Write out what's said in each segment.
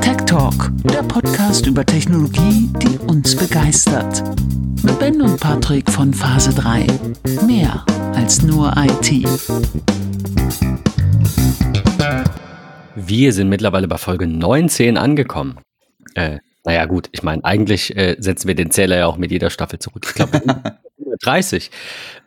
Tech Talk, der Podcast über Technologie, die uns begeistert. Mit Ben und Patrick von Phase 3. Mehr als nur IT. Wir sind mittlerweile bei Folge 19 angekommen. Äh, naja, gut, ich meine, eigentlich äh, setzen wir den Zähler ja auch mit jeder Staffel zurück. Ich glaube, 30.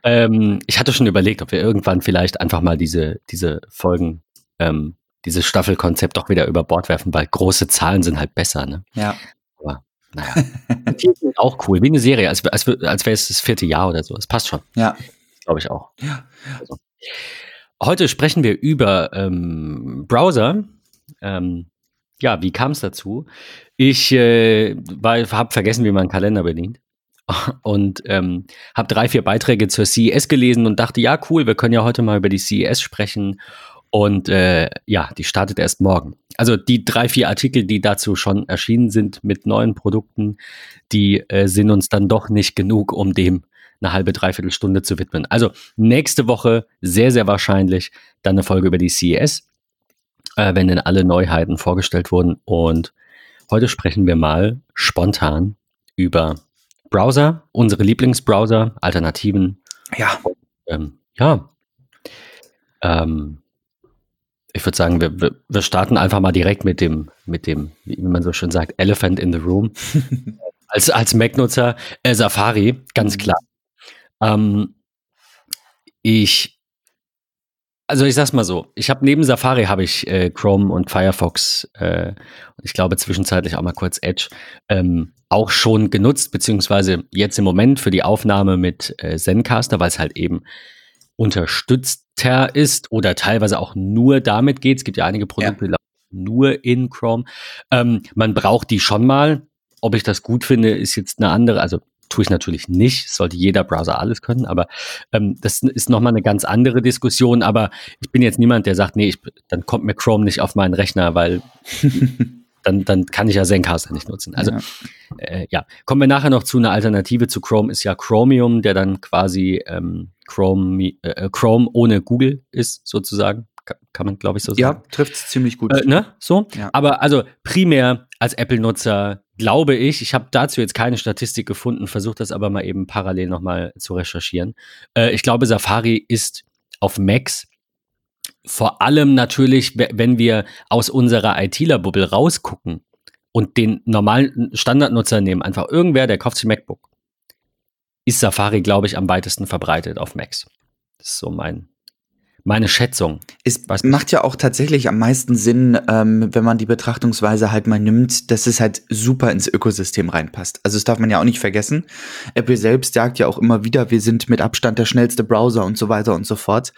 Ähm, ich hatte schon überlegt, ob wir irgendwann vielleicht einfach mal diese, diese Folgen, ähm, dieses Staffelkonzept doch wieder über Bord werfen, weil große Zahlen sind halt besser, ne? Ja. Aber naja. auch cool, wie eine Serie, als, als, als wäre es das vierte Jahr oder so. Das passt schon. Ja. Glaube ich auch. Ja. Also. Heute sprechen wir über ähm, Browser. Ähm, ja, wie kam es dazu? Ich äh, habe vergessen, wie man einen Kalender bedient und ähm, habe drei, vier Beiträge zur CES gelesen und dachte, ja, cool, wir können ja heute mal über die CES sprechen. Und äh, ja, die startet erst morgen. Also die drei, vier Artikel, die dazu schon erschienen sind mit neuen Produkten, die äh, sind uns dann doch nicht genug, um dem eine halbe, dreiviertel Stunde zu widmen. Also nächste Woche sehr, sehr wahrscheinlich dann eine Folge über die CES, äh, wenn denn alle Neuheiten vorgestellt wurden. Und heute sprechen wir mal spontan über Browser, unsere Lieblingsbrowser, Alternativen. Ja. Ähm, ja. Ähm, ich würde sagen, wir, wir, wir starten einfach mal direkt mit dem, mit dem, wie man so schön sagt, Elephant in the Room. als als Mac-Nutzer äh, Safari, ganz klar. Ähm, ich, also ich sag's mal so, ich habe neben Safari habe ich äh, Chrome und Firefox äh, und ich glaube zwischenzeitlich auch mal kurz Edge ähm, auch schon genutzt, beziehungsweise jetzt im Moment für die Aufnahme mit äh, Zencaster, weil es halt eben unterstützter ist oder teilweise auch nur damit geht. Es gibt ja einige Produkte, ja. nur in Chrome. Ähm, man braucht die schon mal. Ob ich das gut finde, ist jetzt eine andere. Also tue ich natürlich nicht. Sollte jeder Browser alles können, aber ähm, das ist nochmal eine ganz andere Diskussion. Aber ich bin jetzt niemand, der sagt, nee, ich, dann kommt mir Chrome nicht auf meinen Rechner, weil dann, dann kann ich ja Zencaster nicht nutzen. Also ja. Äh, ja, kommen wir nachher noch zu einer Alternative zu Chrome, ist ja Chromium, der dann quasi ähm, Chrome, äh, Chrome ohne Google ist, sozusagen. Kann man, glaube ich, so sagen. Ja, trifft es ziemlich gut. Äh, ne? So. Ja. Aber also primär als Apple-Nutzer glaube ich, ich habe dazu jetzt keine Statistik gefunden, versuche das aber mal eben parallel nochmal zu recherchieren. Äh, ich glaube, Safari ist auf Macs vor allem natürlich, wenn wir aus unserer ITler-Bubble rausgucken und den normalen Standardnutzer nehmen, einfach irgendwer, der kauft sich MacBook, ist Safari, glaube ich, am weitesten verbreitet auf Macs. Das ist so mein, meine Schätzung. Es macht ja auch tatsächlich am meisten Sinn, ähm, wenn man die Betrachtungsweise halt mal nimmt, dass es halt super ins Ökosystem reinpasst. Also das darf man ja auch nicht vergessen. Apple selbst sagt ja auch immer wieder, wir sind mit Abstand der schnellste Browser und so weiter und so fort.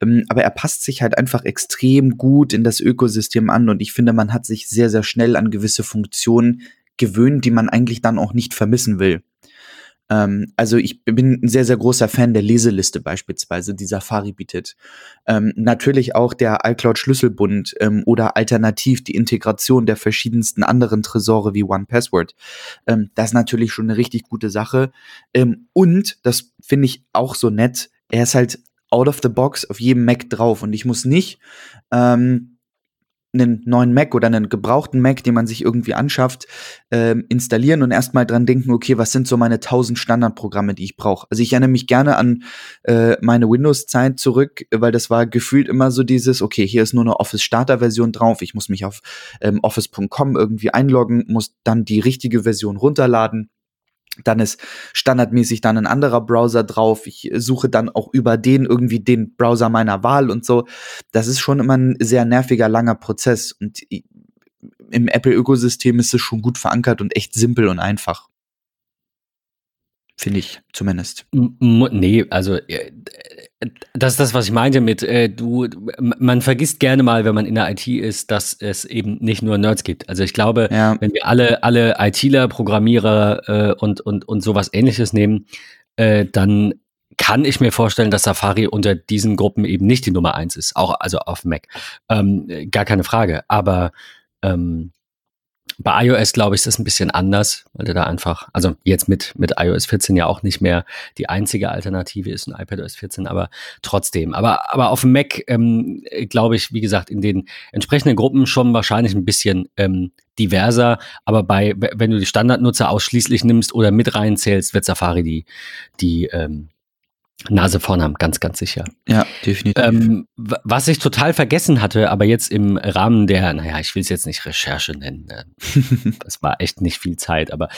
Ähm, aber er passt sich halt einfach extrem gut in das Ökosystem an und ich finde, man hat sich sehr, sehr schnell an gewisse Funktionen gewöhnt, die man eigentlich dann auch nicht vermissen will. Ähm, also ich bin ein sehr, sehr großer Fan der Leseliste beispielsweise, die Safari bietet. Ähm, natürlich auch der iCloud Schlüsselbund ähm, oder alternativ die Integration der verschiedensten anderen Tresore wie OnePassword. Ähm, das ist natürlich schon eine richtig gute Sache. Ähm, und, das finde ich auch so nett, er ist halt out of the box auf jedem Mac drauf und ich muss nicht ähm, einen neuen Mac oder einen gebrauchten Mac, den man sich irgendwie anschafft, äh, installieren und erstmal dran denken, okay, was sind so meine tausend Standardprogramme, die ich brauche. Also ich erinnere mich gerne an äh, meine Windows-Zeit zurück, weil das war gefühlt immer so dieses, okay, hier ist nur eine Office-Starter-Version drauf, ich muss mich auf ähm, office.com irgendwie einloggen, muss dann die richtige Version runterladen dann ist standardmäßig dann ein anderer Browser drauf. Ich suche dann auch über den irgendwie den Browser meiner Wahl und so. Das ist schon immer ein sehr nerviger, langer Prozess. Und im Apple-Ökosystem ist es schon gut verankert und echt simpel und einfach. Finde ich zumindest. Nee, also äh, das ist das, was ich meinte mit, äh, du, man vergisst gerne mal, wenn man in der IT ist, dass es eben nicht nur Nerds gibt. Also ich glaube, ja. wenn wir alle, alle ITler, Programmierer äh, und, und, und sowas ähnliches nehmen, äh, dann kann ich mir vorstellen, dass Safari unter diesen Gruppen eben nicht die Nummer eins ist, auch also auf Mac. Ähm, gar keine Frage. Aber ähm, Bei iOS, glaube ich, ist das ein bisschen anders, weil du da einfach, also jetzt mit, mit iOS 14 ja auch nicht mehr die einzige Alternative ist ein iPadOS 14, aber trotzdem. Aber, aber auf dem Mac, ähm, glaube ich, wie gesagt, in den entsprechenden Gruppen schon wahrscheinlich ein bisschen ähm, diverser. Aber bei, wenn du die Standardnutzer ausschließlich nimmst oder mit reinzählst, wird Safari die, die, ähm, Nase vorn haben, ganz, ganz sicher. Ja, definitiv. Ähm, was ich total vergessen hatte, aber jetzt im Rahmen der, naja, ich will es jetzt nicht Recherche nennen, äh, das war echt nicht viel Zeit, aber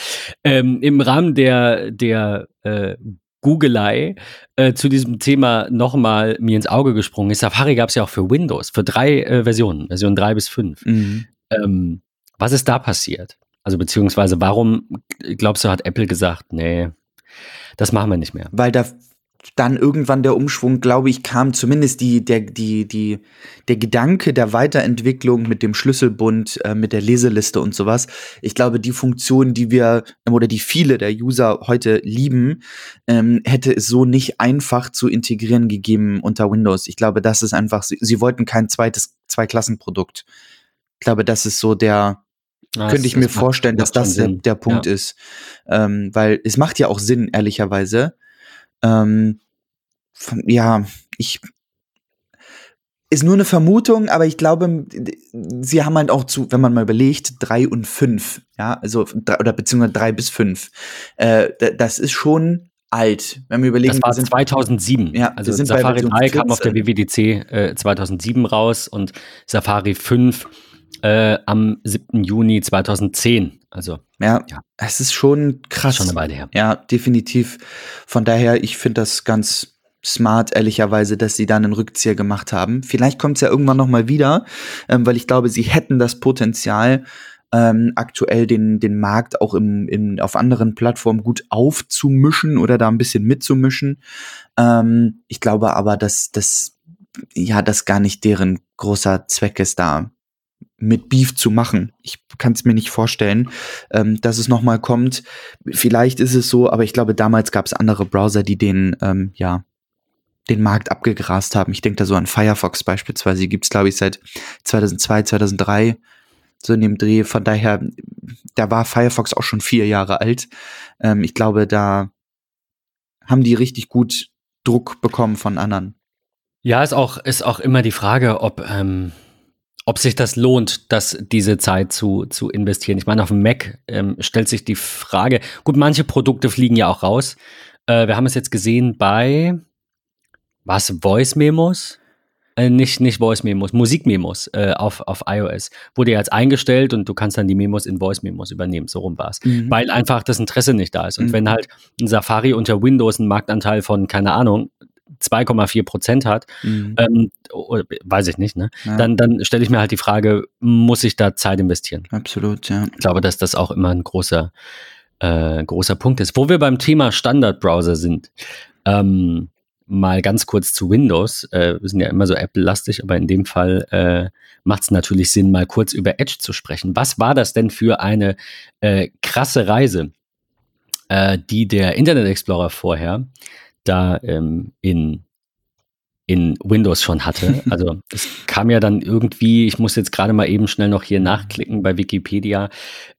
ähm, im Rahmen der, der äh, Googelei äh, zu diesem Thema nochmal mir ins Auge gesprungen ist. Safari gab es ja auch für Windows, für drei äh, Versionen, Version drei bis fünf. Mhm. Ähm, was ist da passiert? Also beziehungsweise warum glaubst du, hat Apple gesagt, nee, das machen wir nicht mehr? Weil da dann irgendwann der Umschwung, glaube ich, kam zumindest die, der, die, die, der Gedanke der Weiterentwicklung mit dem Schlüsselbund, äh, mit der Leseliste und sowas. Ich glaube, die Funktion, die wir oder die viele der User heute lieben, ähm, hätte es so nicht einfach zu integrieren gegeben unter Windows. Ich glaube, das ist einfach, sie, sie wollten kein zweites, Zweiklassenprodukt. Ich glaube, das ist so der, ja, könnte ich mir vorstellen, dass das der, der Punkt ja. ist. Ähm, weil es macht ja auch Sinn, ehrlicherweise ähm, von, ja, ich ist nur eine Vermutung, aber ich glaube, sie haben halt auch zu, wenn man mal überlegt, drei und fünf, ja, also oder beziehungsweise drei bis fünf. Äh, das ist schon alt. Wenn wir überlegen, das war sind, 2007. Ja, also Safari 3 kam auf der WWDC äh, 2007 raus und Safari 5 äh, am 7. Juni 2010. Also ja, ja, es ist schon krass. Schon eine Weile her. Ja, definitiv. Von daher, ich finde das ganz smart, ehrlicherweise, dass sie dann einen Rückzieher gemacht haben. Vielleicht kommt es ja irgendwann noch mal wieder, ähm, weil ich glaube, sie hätten das Potenzial, ähm, aktuell den, den Markt auch im, im, auf anderen Plattformen gut aufzumischen oder da ein bisschen mitzumischen. Ähm, ich glaube aber, dass das ja, das gar nicht deren großer Zweck ist, da mit Beef zu machen. Ich kann es mir nicht vorstellen, ähm, dass es nochmal kommt. Vielleicht ist es so, aber ich glaube, damals gab es andere Browser, die den, ähm, ja, den Markt abgegrast haben. Ich denke da so an Firefox beispielsweise. Die gibt es, glaube ich, seit 2002, 2003 so in dem Dreh. Von daher, da war Firefox auch schon vier Jahre alt. Ähm, ich glaube, da haben die richtig gut Druck bekommen von anderen. Ja, ist auch, ist auch immer die Frage, ob, ähm, ob sich das lohnt, dass diese Zeit zu, zu investieren. Ich meine, auf dem Mac ähm, stellt sich die Frage, gut, manche Produkte fliegen ja auch raus. Äh, wir haben es jetzt gesehen bei, was, Voice Memos? Äh, nicht, nicht Voice Memos, Musik Memos äh, auf, auf iOS. Wurde jetzt eingestellt und du kannst dann die Memos in Voice Memos übernehmen, so rum war es. Mhm. Weil einfach das Interesse nicht da ist. Und mhm. wenn halt ein Safari unter Windows einen Marktanteil von, keine Ahnung, 2,4 Prozent hat, mhm. ähm, weiß ich nicht, ne? Ja. Dann, dann stelle ich mir halt die Frage, muss ich da Zeit investieren? Absolut, ja. Ich glaube, dass das auch immer ein großer, äh, großer Punkt ist. Wo wir beim Thema Standardbrowser sind, ähm, mal ganz kurz zu Windows. Äh, wir sind ja immer so Apple-lastig, aber in dem Fall äh, macht es natürlich Sinn, mal kurz über Edge zu sprechen. Was war das denn für eine äh, krasse Reise, äh, die der Internet Explorer vorher da ähm, in, in Windows schon hatte. Also es kam ja dann irgendwie, ich muss jetzt gerade mal eben schnell noch hier nachklicken bei Wikipedia.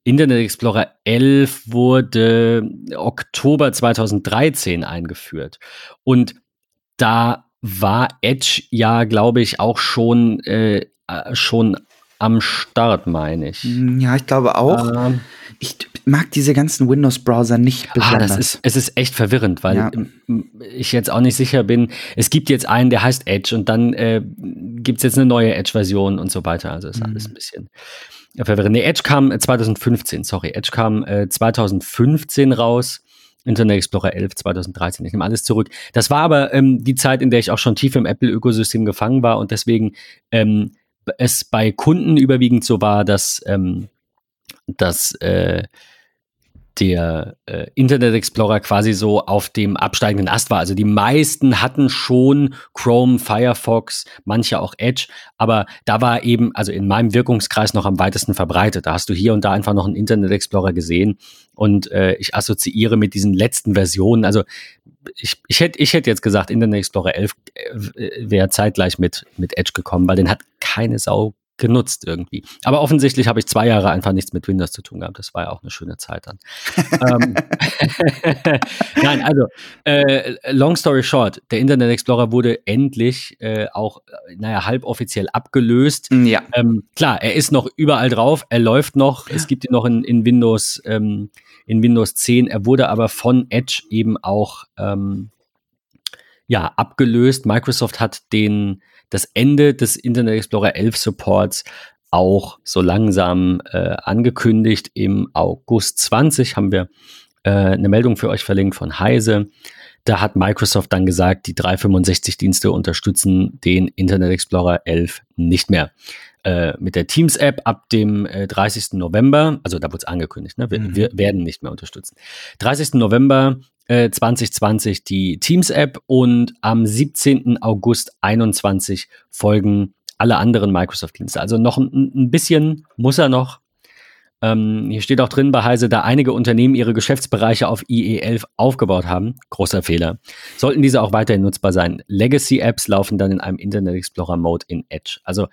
Internet Explorer 11 wurde Oktober 2013 eingeführt. Und da war Edge ja, glaube ich, auch schon, äh, schon am Start, meine ich. Ja, ich glaube auch. Ähm, ich mag diese ganzen Windows-Browser nicht besonders. Ah, das ist, es ist echt verwirrend, weil ja. ich jetzt auch nicht sicher bin. Es gibt jetzt einen, der heißt Edge und dann äh, gibt es jetzt eine neue Edge-Version und so weiter. Also ist mhm. alles ein bisschen verwirrend. Nee, Edge kam 2015, äh, sorry. Edge kam äh, 2015 raus. Internet Explorer 11 2013. Ich nehme alles zurück. Das war aber ähm, die Zeit, in der ich auch schon tief im Apple-Ökosystem gefangen war und deswegen ähm, es bei Kunden überwiegend so war, dass, ähm, dass äh, der äh, Internet Explorer quasi so auf dem absteigenden Ast war. Also die meisten hatten schon Chrome, Firefox, manche auch Edge, aber da war eben, also in meinem Wirkungskreis noch am weitesten verbreitet. Da hast du hier und da einfach noch einen Internet Explorer gesehen und äh, ich assoziiere mit diesen letzten Versionen, also ich, ich hätte ich hätte jetzt gesagt, Internet Explorer 11 äh, wäre zeitgleich mit, mit Edge gekommen, weil den hat keine Sau genutzt irgendwie. Aber offensichtlich habe ich zwei Jahre einfach nichts mit Windows zu tun gehabt. Das war ja auch eine schöne Zeit dann. ähm, Nein, also äh, long story short, der Internet Explorer wurde endlich äh, auch, naja, halboffiziell abgelöst. Ja. Ähm, klar, er ist noch überall drauf, er läuft noch, es gibt ihn noch in, in Windows, ähm, in Windows 10. Er wurde aber von Edge eben auch ähm, ja, abgelöst. Microsoft hat den das Ende des Internet Explorer 11 Supports auch so langsam äh, angekündigt. Im August 20 haben wir äh, eine Meldung für euch verlinkt von Heise. Da hat Microsoft dann gesagt, die 365-Dienste unterstützen den Internet Explorer 11 nicht mehr. Äh, mit der Teams-App ab dem äh, 30. November, also da wurde es angekündigt, ne? wir, mhm. wir, werden nicht mehr unterstützen. 30. November 2020 äh, die Teams-App und am 17. August 21 folgen alle anderen Microsoft-Dienste. Also noch ein, ein, bisschen muss er noch. Ähm, hier steht auch drin bei Heise, da einige Unternehmen ihre Geschäftsbereiche auf IE11 aufgebaut haben. Großer Fehler. Sollten diese auch weiterhin nutzbar sein. Legacy-Apps laufen dann in einem Internet Explorer-Mode in Edge. Also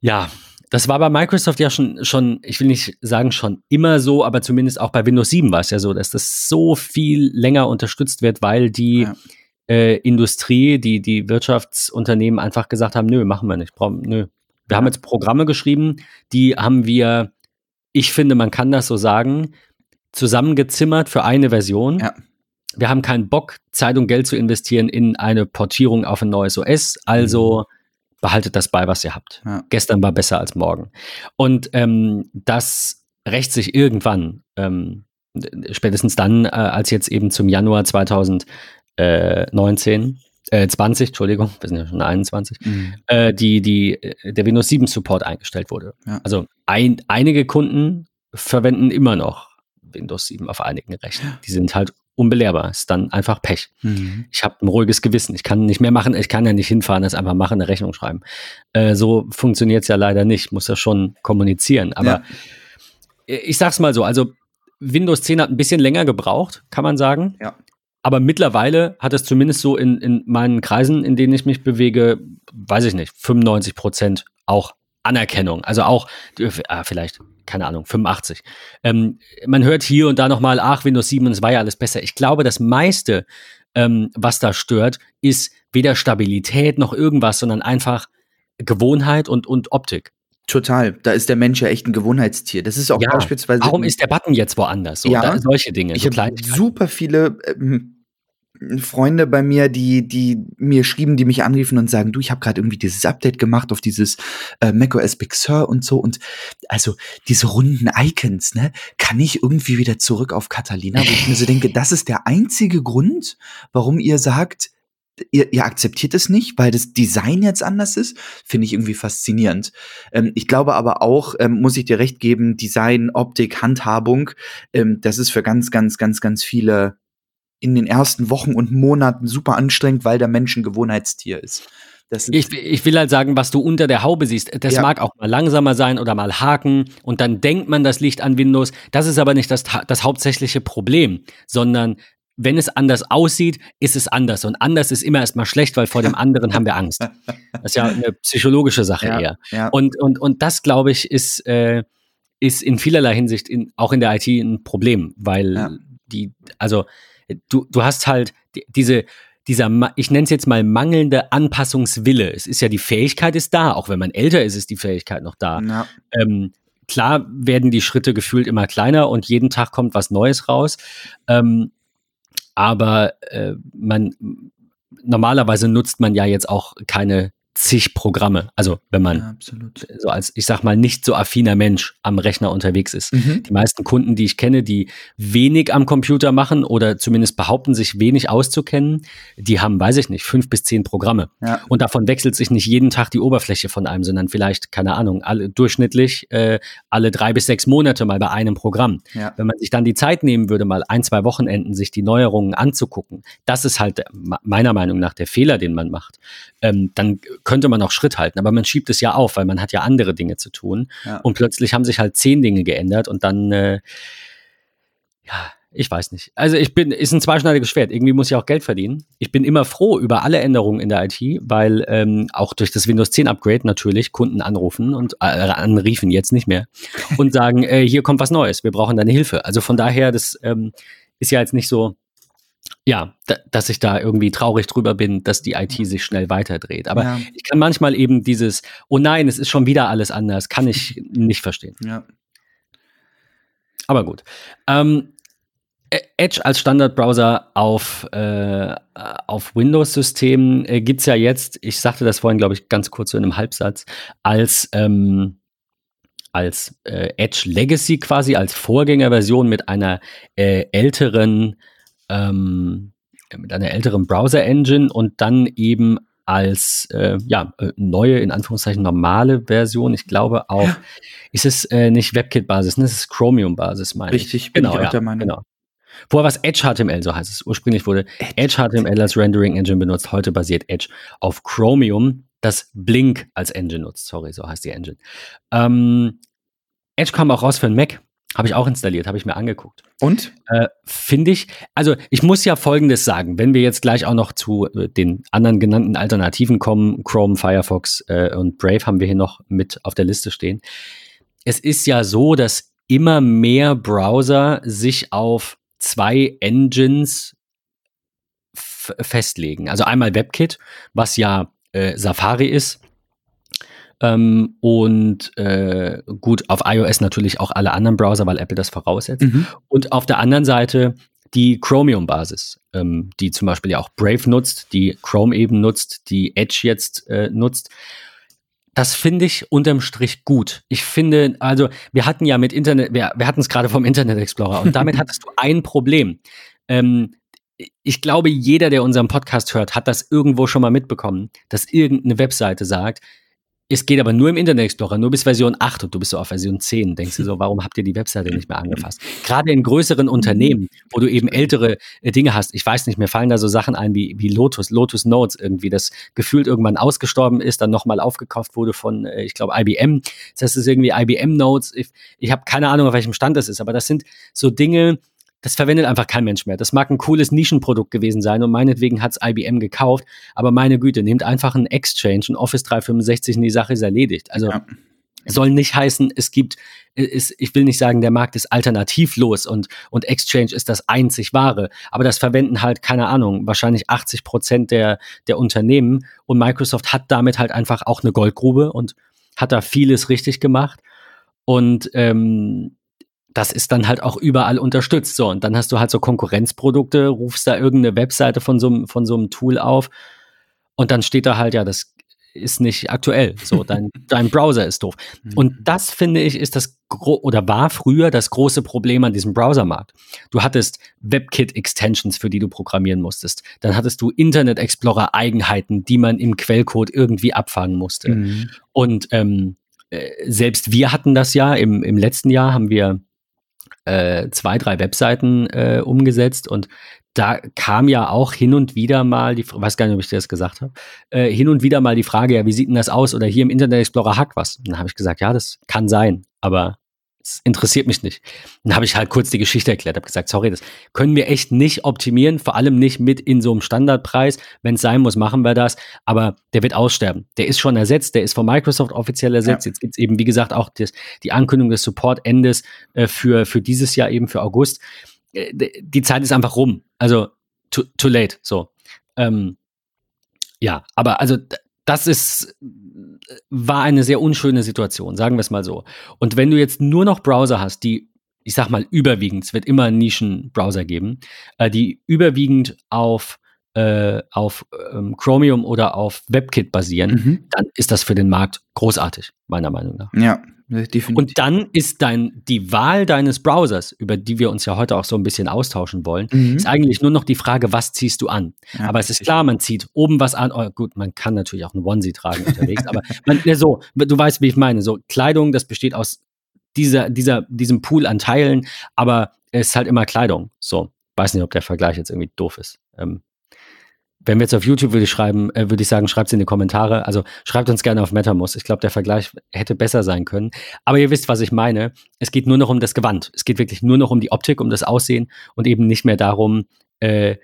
ja, das war bei Microsoft ja schon, schon, ich will nicht sagen schon immer so, aber zumindest auch bei Windows 7 war es ja so, dass das so viel länger unterstützt wird, weil die ja. äh, Industrie, die, die Wirtschaftsunternehmen einfach gesagt haben, nö, machen wir nicht. Brauchen, nö. Wir ja. haben jetzt Programme geschrieben, die haben wir, ich finde, man kann das so sagen, zusammengezimmert für eine Version. Ja. Wir haben keinen Bock, Zeit und Geld zu investieren in eine Portierung auf ein neues OS. Also mhm behaltet das bei, was ihr habt. Ja. Gestern war besser als morgen. Und ähm, das rächt sich irgendwann, ähm, spätestens dann, äh, als jetzt eben zum Januar 2019, äh, 20, Entschuldigung, wir sind ja schon 21, mhm. äh, die, die, äh, der Windows 7 Support eingestellt wurde. Ja. Also ein, einige Kunden verwenden immer noch Windows 7 auf einigen Rechnern. Die sind halt unbelehrbar. Ist dann einfach Pech. Mhm. Ich habe ein ruhiges Gewissen. Ich kann nicht mehr machen. Ich kann ja nicht hinfahren, das einfach machen, eine Rechnung schreiben. Äh, so funktioniert es ja leider nicht. Ich muss ja schon kommunizieren. Aber ja. ich sag's mal so: Also Windows 10 hat ein bisschen länger gebraucht, kann man sagen. Ja. Aber mittlerweile hat es zumindest so in, in meinen Kreisen, in denen ich mich bewege, weiß ich nicht, 95 Prozent auch Anerkennung. Also auch, äh, vielleicht keine Ahnung, 85. Ähm, man hört hier und da nochmal, ach, Windows 7, es war ja alles besser. Ich glaube, das meiste, ähm, was da stört, ist weder Stabilität noch irgendwas, sondern einfach Gewohnheit und, und Optik. Total. Da ist der Mensch ja echt ein Gewohnheitstier. Das ist auch ja. beispielsweise. Warum ist der Button jetzt woanders? So, ja, solche Dinge. Ich so habe super viele ähm, Freunde bei mir, die, die mir schrieben, die mich anriefen und sagen, du, ich habe gerade irgendwie dieses Update gemacht auf dieses äh, macOS Big Sur und so und also diese runden Icons, ne, kann ich irgendwie wieder zurück auf Catalina, wo ich mir so denke, das ist der einzige Grund, warum ihr sagt, ihr, ihr akzeptiert es nicht, weil das Design jetzt anders ist, finde ich irgendwie faszinierend. Ähm, ich glaube aber auch, ähm, muss ich dir recht geben, Design, Optik, Handhabung, ähm, das ist für ganz, ganz, ganz, ganz viele in den ersten Wochen und Monaten super anstrengend, weil der Mensch ein Gewohnheitstier ist. ich, ich, will halt sagen, was du unter der Haube siehst. Das ja. mag auch mal langsamer sein oder mal haken und dann denkt man, das liegt an Windows. Das ist aber nicht das, das hauptsächliche Problem, sondern wenn es anders aussieht, ist es anders. Und anders ist immer erstmal schlecht, weil vor dem anderen haben wir Angst. Das ist ja eine psychologische Sache ja, eher. Ja. Und, und, und das, glaube ich, ist, äh, ist in vielerlei Hinsicht in, auch in der IT ein Problem, weil die, also du, du hast halt diese, dieser, ich nenne es jetzt mal mangelnde Anpassungswille. Es ist ja die Fähigkeit ist da, auch wenn man älter ist, ist die Fähigkeit noch da. Ja. Ähm, klar werden die Schritte gefühlt immer kleiner und jeden Tag kommt was Neues raus. Ähm, aber äh, man normalerweise nutzt man ja jetzt auch keine zig Programme. Also wenn man ja, so als, ich sag mal, nicht so affiner Mensch am Rechner unterwegs ist. Mhm. Die meisten Kunden, die ich kenne, die wenig am Computer machen oder zumindest behaupten, sich wenig auszukennen, die haben, weiß ich nicht, fünf bis zehn Programme. Ja. Und davon wechselt sich nicht jeden Tag die Oberfläche von einem, sondern vielleicht, keine Ahnung, alle, durchschnittlich äh, alle drei bis sechs Monate mal bei einem Programm. Ja. Wenn man sich dann die Zeit nehmen würde, mal ein, zwei Wochenenden sich die Neuerungen anzugucken, das ist halt meiner Meinung nach der Fehler, den man macht. Ähm, dann könnte man auch Schritt halten, aber man schiebt es ja auf, weil man hat ja andere Dinge zu tun. Ja. Und plötzlich haben sich halt zehn Dinge geändert und dann, äh, ja, ich weiß nicht. Also ich bin, ist ein zweischneidiges Schwert. Irgendwie muss ich auch Geld verdienen. Ich bin immer froh über alle Änderungen in der IT, weil ähm, auch durch das Windows 10 Upgrade natürlich Kunden anrufen und äh, anriefen jetzt nicht mehr und sagen, äh, hier kommt was Neues, wir brauchen deine Hilfe. Also von daher, das ähm, ist ja jetzt nicht so, ja, da, dass ich da irgendwie traurig drüber bin, dass die IT sich schnell weiterdreht. Aber ja. ich kann manchmal eben dieses, oh nein, es ist schon wieder alles anders, kann ich nicht verstehen. Ja. Aber gut. Ähm, E-, Edge als Standardbrowser auf, äh, auf Windows-Systemen äh, gibt es ja jetzt, ich sagte das vorhin, glaube ich, ganz kurz so in einem Halbsatz, als, ähm, als äh, Edge Legacy quasi, als Vorgängerversion mit einer äh, älteren, ähm, mit einer älteren Browser-Engine und dann eben als äh, ja, äh, neue, in Anführungszeichen normale Version. Ich glaube auch, ja. ist es äh, nicht WebKit-Basis, ne? es ist Chromium-Basis, meine ich. Richtig, bin genau, ich auch ja, der Meinung. Genau. Vorher war es Edge HTML, so heißt es. Ursprünglich wurde Edge HTML als Rendering Engine benutzt. Heute basiert Edge auf Chromium, das Blink als Engine nutzt. Sorry, so heißt die Engine. Ähm, Edge kam auch raus für den Mac. Habe ich auch installiert, habe ich mir angeguckt. Und? Äh, Finde ich, also ich muss ja Folgendes sagen, wenn wir jetzt gleich auch noch zu äh, den anderen genannten Alternativen kommen, Chrome, Firefox äh, und Brave haben wir hier noch mit auf der Liste stehen. Es ist ja so, dass immer mehr Browser sich auf zwei Engines festlegen. Also einmal WebKit, was ja äh, Safari ist. Ähm, und äh, gut, auf iOS natürlich auch alle anderen Browser, weil Apple das voraussetzt. Mhm. Und auf der anderen Seite die Chromium-Basis, ähm, die zum Beispiel ja auch Brave nutzt, die Chrome eben nutzt, die Edge jetzt äh, nutzt. Das finde ich unterm Strich gut. Ich finde, also wir hatten ja mit Internet, wir, wir hatten es gerade vom Internet Explorer und damit hattest du ein Problem. Ähm, ich glaube, jeder, der unseren Podcast hört, hat das irgendwo schon mal mitbekommen, dass irgendeine Webseite sagt, es geht aber nur im Internet Explorer, nur bis Version 8 und du bist so auf Version 10. Denkst du so, warum habt ihr die Webseite nicht mehr angefasst? Gerade in größeren Unternehmen, wo du eben ältere äh, Dinge hast. Ich weiß nicht, mir fallen da so Sachen ein wie, wie Lotus, Lotus Notes irgendwie, das gefühlt irgendwann ausgestorben ist, dann nochmal aufgekauft wurde von, äh, ich glaube, IBM. Das heißt, es ist irgendwie IBM Notes. Ich, ich habe keine Ahnung, auf welchem Stand das ist, aber das sind so Dinge, das verwendet einfach kein Mensch mehr. Das mag ein cooles Nischenprodukt gewesen sein und meinetwegen hat's IBM gekauft, aber meine Güte, nehmt einfach einen Exchange, ein Office 365 und die Sache ist erledigt. Also ja. soll nicht heißen, es gibt, ist, ich will nicht sagen, der Markt ist alternativlos und, und Exchange ist das einzig wahre, aber das verwenden halt, keine Ahnung, wahrscheinlich 80 Prozent der, der Unternehmen und Microsoft hat damit halt einfach auch eine Goldgrube und hat da vieles richtig gemacht. Und ähm, das ist dann halt auch überall unterstützt. So, und dann hast du halt so Konkurrenzprodukte, rufst da irgendeine Webseite von so, einem von so einem Tool auf und dann steht da halt, ja, das ist nicht aktuell. So, dein, dein Browser ist doof. Und mhm. das finde ich ist das oder war früher das große Problem an diesem Browsermarkt. Du hattest WebKit-Extensions, für die du programmieren musstest. Dann hattest du Internet Explorer-Eigenheiten, die man im Quellcode irgendwie abfangen musste. Mhm. Und ähm, äh, selbst wir hatten das ja im, im letzten Jahr haben wir äh, zwei, drei Webseiten äh, umgesetzt und da kam ja auch hin und wieder mal, die, weiß gar nicht, ob ich dir das gesagt habe, äh, hin und wieder mal die Frage, ja, wie sieht denn das aus? Oder hier im Internet Explorer hackt was. Und dann habe ich gesagt, ja, das kann sein, aber es interessiert mich nicht. Dann habe ich halt kurz die Geschichte erklärt, habe gesagt, sorry, das können wir echt nicht optimieren, vor allem nicht mit in so einem Standardpreis. Wenn es sein muss, machen wir das, aber der wird aussterben. Der ist schon ersetzt, der ist von Microsoft offiziell ersetzt. Ja. Jetzt gibt es eben, wie gesagt, auch das, die Ankündigung des Support-Endes äh, für, für dieses Jahr eben für August. Äh, die Zeit ist einfach rum. Also too, too late. So. Ähm, ja, aber also das ist, war eine sehr unschöne Situation, sagen wir es mal so. Und wenn du jetzt nur noch Browser hast, die, ich sag mal, überwiegend, es wird immer Nischen-Browser geben, äh, die überwiegend auf, äh, auf ähm, Chromium oder auf WebKit basieren, mhm. dann ist das für den Markt großartig, meiner Meinung nach. Ja, definitiv. Und dann ist dein, die Wahl deines Browsers, über die wir uns ja heute auch so ein bisschen austauschen wollen, mhm. ist eigentlich nur noch die Frage, was ziehst du an? Ja, aber es ist klar, man zieht oben was an. Oh, gut, man kann natürlich auch einen Onesie tragen unterwegs, aber man, ja, so, du weißt, wie ich meine. So, Kleidung, das besteht aus dieser, dieser, diesem Pool an Teilen, aber es ist halt immer Kleidung. So, weiß nicht, ob der Vergleich jetzt irgendwie doof ist. Ähm, wenn wir jetzt auf YouTube würde ich schreiben, äh, würde ich sagen, schreibt es in die Kommentare. Also schreibt uns gerne auf MetaMost. Ich glaube, der Vergleich hätte besser sein können. Aber ihr wisst, was ich meine. Es geht nur noch um das Gewand. Es geht wirklich nur noch um die Optik, um das Aussehen und eben nicht mehr darum, äh,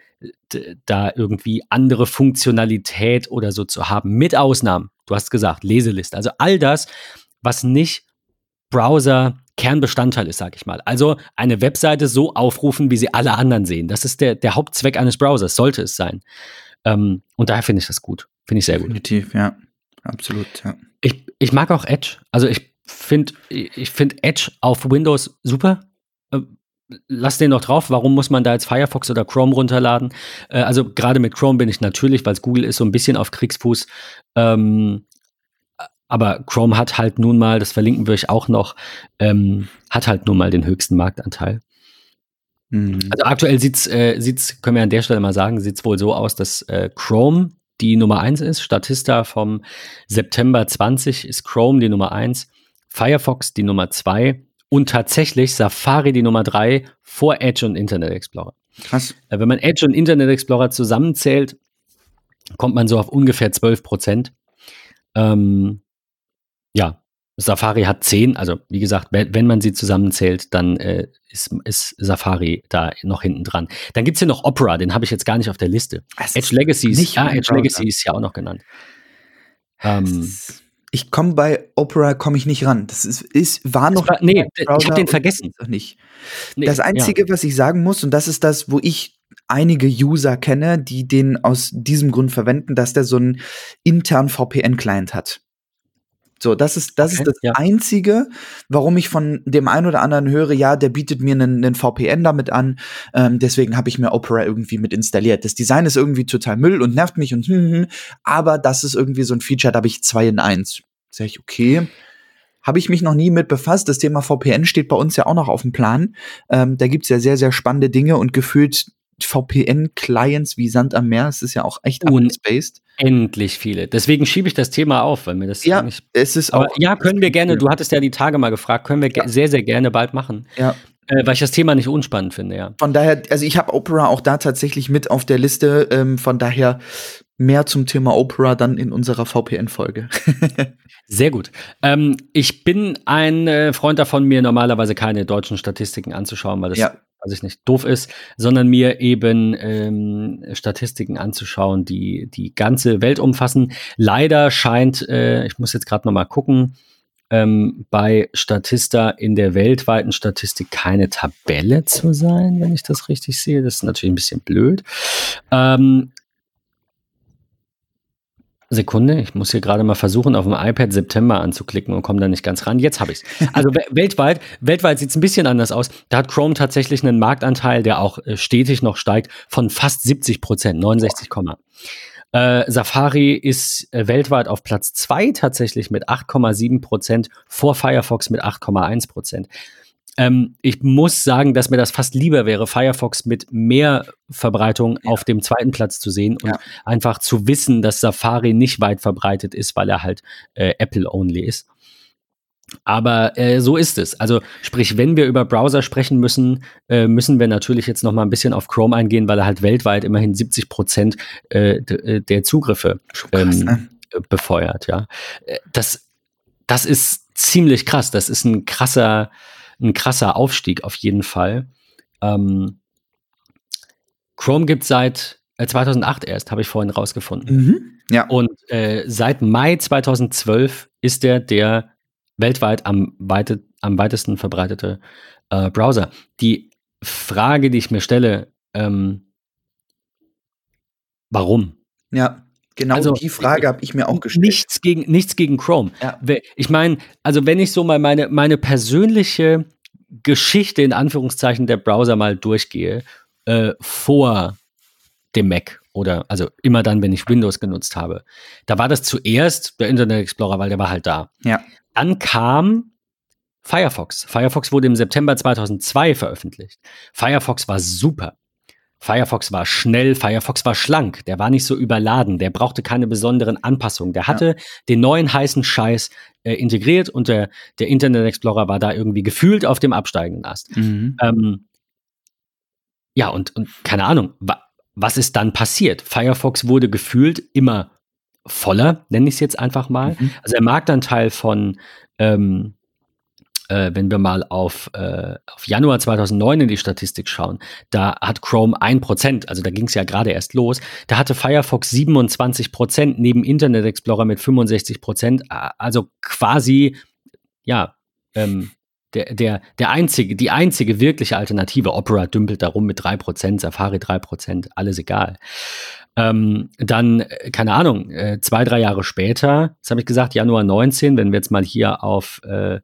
da irgendwie andere Funktionalität oder so zu haben. Mit Ausnahmen. Du hast gesagt, Leseliste. Also all das, was nicht Browser Kernbestandteil ist, sag ich mal. Also eine Webseite so aufrufen, wie sie alle anderen sehen. Das ist der, der Hauptzweck eines Browsers, sollte es sein. Ähm, und daher finde ich das gut. Finde ich sehr gut. Definitiv, ja. Absolut, ja. Ich, ich mag auch Edge. Also ich finde ich find Edge auf Windows super. Äh, lass den noch drauf. Warum muss man da jetzt Firefox oder Chrome runterladen? Äh, also gerade mit Chrome bin ich natürlich, weil es Google ist, so ein bisschen auf Kriegsfuß. Ähm, aber Chrome hat halt nun mal, das verlinken wir euch auch noch, ähm, hat halt nun mal den höchsten Marktanteil. Mhm. Also aktuell sieht's, äh, sieht's, können wir an der Stelle mal sagen, sieht's wohl so aus, dass äh, Chrome die Nummer eins ist. Statista vom September 20 ist Chrome die Nummer eins, Firefox die Nummer zwei und tatsächlich Safari die Nummer drei vor Edge und Internet Explorer. Krass. Äh, wenn man Edge und Internet Explorer zusammenzählt, kommt man so auf ungefähr 12 Prozent. Ähm, ja, Safari hat zehn, also wie gesagt, wenn, wenn man sie zusammenzählt, dann äh, ist, ist, Safari da noch hinten dran. Dann gibt es hier noch Opera, den habe ich jetzt gar nicht auf der Liste. Edge Legacy, ist, ja, Edge Legacy ist ja auch noch genannt. Ähm, ich komme bei Opera komme ich nicht ran. Das ist, ist war noch. War, nee, ich habe den vergessen. Nicht. Nee, das Einzige, ja. was ich sagen muss, und das ist das, wo ich einige User kenne, die den aus diesem Grund verwenden, dass der so einen internen VPN-Client hat. So, das ist, das okay, ist das ja. Einzige, warum ich von dem einen oder anderen höre, ja, der bietet mir einen, einen VPN damit an. Ähm, deswegen habe ich mir Opera irgendwie mit installiert. Das Design ist irgendwie total Müll und nervt mich und hm, hm, aber das ist irgendwie so ein Feature, da habe ich zwei in eins. Sag ich, okay. Habe ich mich noch nie mit befasst. Das Thema VPN steht bei uns ja auch noch auf dem Plan. Ähm, da gibt's ja sehr, sehr spannende Dinge und gefühlt VPN-Clients wie Sand am Meer. Es ist ja auch echt unspaced. Endlich viele. Deswegen schiebe ich das Thema auf, weil mir das ja, nicht. Es ist aber auch ja, können wir gerne. Du hattest ja die Tage mal gefragt, können wir ja. sehr, sehr gerne bald machen. Ja. Äh, weil ich das Thema nicht unspannend finde, ja. Von daher, also ich habe Opera auch da tatsächlich mit auf der Liste. Ähm, von daher mehr zum Thema Opera dann in unserer VPN-Folge. Sehr gut. Ähm, ich bin ein äh, Freund davon, mir normalerweise keine deutschen Statistiken anzuschauen, weil das ja weiß ich nicht, doof ist, sondern mir eben ähm, Statistiken anzuschauen, die die ganze Welt umfassen. Leider scheint, äh, ich muss jetzt gerade noch mal gucken, ähm, bei Statista in der weltweiten Statistik keine Tabelle zu sein, wenn ich das richtig sehe. Das ist natürlich ein bisschen blöd. Ähm, Sekunde, ich muss hier gerade mal versuchen, auf dem iPad September anzuklicken und komme da nicht ganz ran. Jetzt habe ich es. Also weltweit, weltweit sieht es ein bisschen anders aus. Da hat Chrome tatsächlich einen Marktanteil, der auch äh, stetig noch steigt, von fast 70 Prozent, 69, äh, Safari ist äh, weltweit auf Platz 2 tatsächlich mit 8,7 Prozent, vor Firefox mit 8,1 Prozent. Ähm, ich muss sagen, dass mir das fast lieber wäre, Firefox mit mehr Verbreitung ja. auf dem zweiten Platz zu sehen und ja. einfach zu wissen, dass Safari nicht weit verbreitet ist, weil er halt äh, Apple-only ist. Aber äh, so ist es. Also sprich, wenn wir über Browser sprechen müssen, äh, müssen wir natürlich jetzt noch mal ein bisschen auf Chrome eingehen, weil er halt weltweit immerhin 70 Prozent äh, äh, der Zugriffe ähm, ne? befeuert. Ja, äh, das das ist ziemlich krass. Das ist ein krasser ein krasser Aufstieg auf jeden Fall. Ähm, Chrome gibt seit äh, 2008 erst, habe ich vorhin rausgefunden. Mhm, ja. Und äh, seit Mai 2012 ist der der weltweit am, weite, am weitesten verbreitete äh, Browser. Die Frage, die ich mir stelle, ähm, warum? Ja. Genau also, die Frage habe ich mir auch gestellt. Nichts gegen, nichts gegen Chrome. Ja. Ich meine, also wenn ich so mal meine, meine persönliche Geschichte in Anführungszeichen der Browser mal durchgehe, äh, vor dem Mac oder also immer dann, wenn ich Windows genutzt habe, da war das zuerst der Internet Explorer, weil der war halt da. Ja. Dann kam Firefox. Firefox wurde im September 2002 veröffentlicht. Firefox war super. Firefox war schnell, Firefox war schlank, der war nicht so überladen, der brauchte keine besonderen Anpassungen. Der hatte ja. den neuen heißen Scheiß äh, integriert und der, der Internet Explorer war da irgendwie gefühlt auf dem absteigenden Ast. Mhm. Ähm, ja, und, und keine Ahnung, wa was ist dann passiert? Firefox wurde gefühlt immer voller, nenne ich es jetzt einfach mal. Mhm. Also der Marktanteil von ähm, äh, wenn wir mal auf, äh, auf Januar 2009 in die Statistik schauen, da hat Chrome 1%, also da ging es ja gerade erst los, da hatte Firefox 27% neben Internet Explorer mit 65%, also quasi, ja, ähm, der, der, der einzige, die einzige wirkliche Alternative. Opera dümpelt darum mit 3%, Safari 3%, alles egal. Ähm, dann, äh, keine Ahnung, äh, zwei, drei Jahre später, das habe ich gesagt, Januar 19, wenn wir jetzt mal hier auf äh,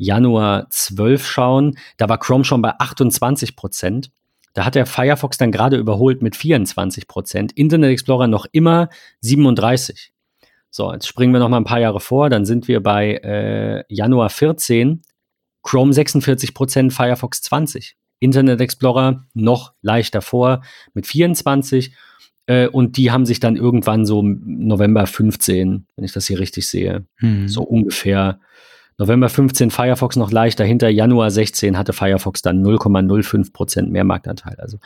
Januar 12 schauen, da war Chrome schon bei 28 Prozent. Da hat der Firefox dann gerade überholt mit 24 Prozent. Internet Explorer noch immer 37. So, jetzt springen wir noch mal ein paar Jahre vor. Dann sind wir bei äh, Januar 14. Chrome 46 Prozent, Firefox 20. Internet Explorer noch leicht davor mit 24. Äh, und die haben sich dann irgendwann so November 15, wenn ich das hier richtig sehe, hm. so ungefähr November 15 Firefox noch leicht dahinter, Januar 16 hatte Firefox dann 0,05 Prozent mehr Marktanteil. Also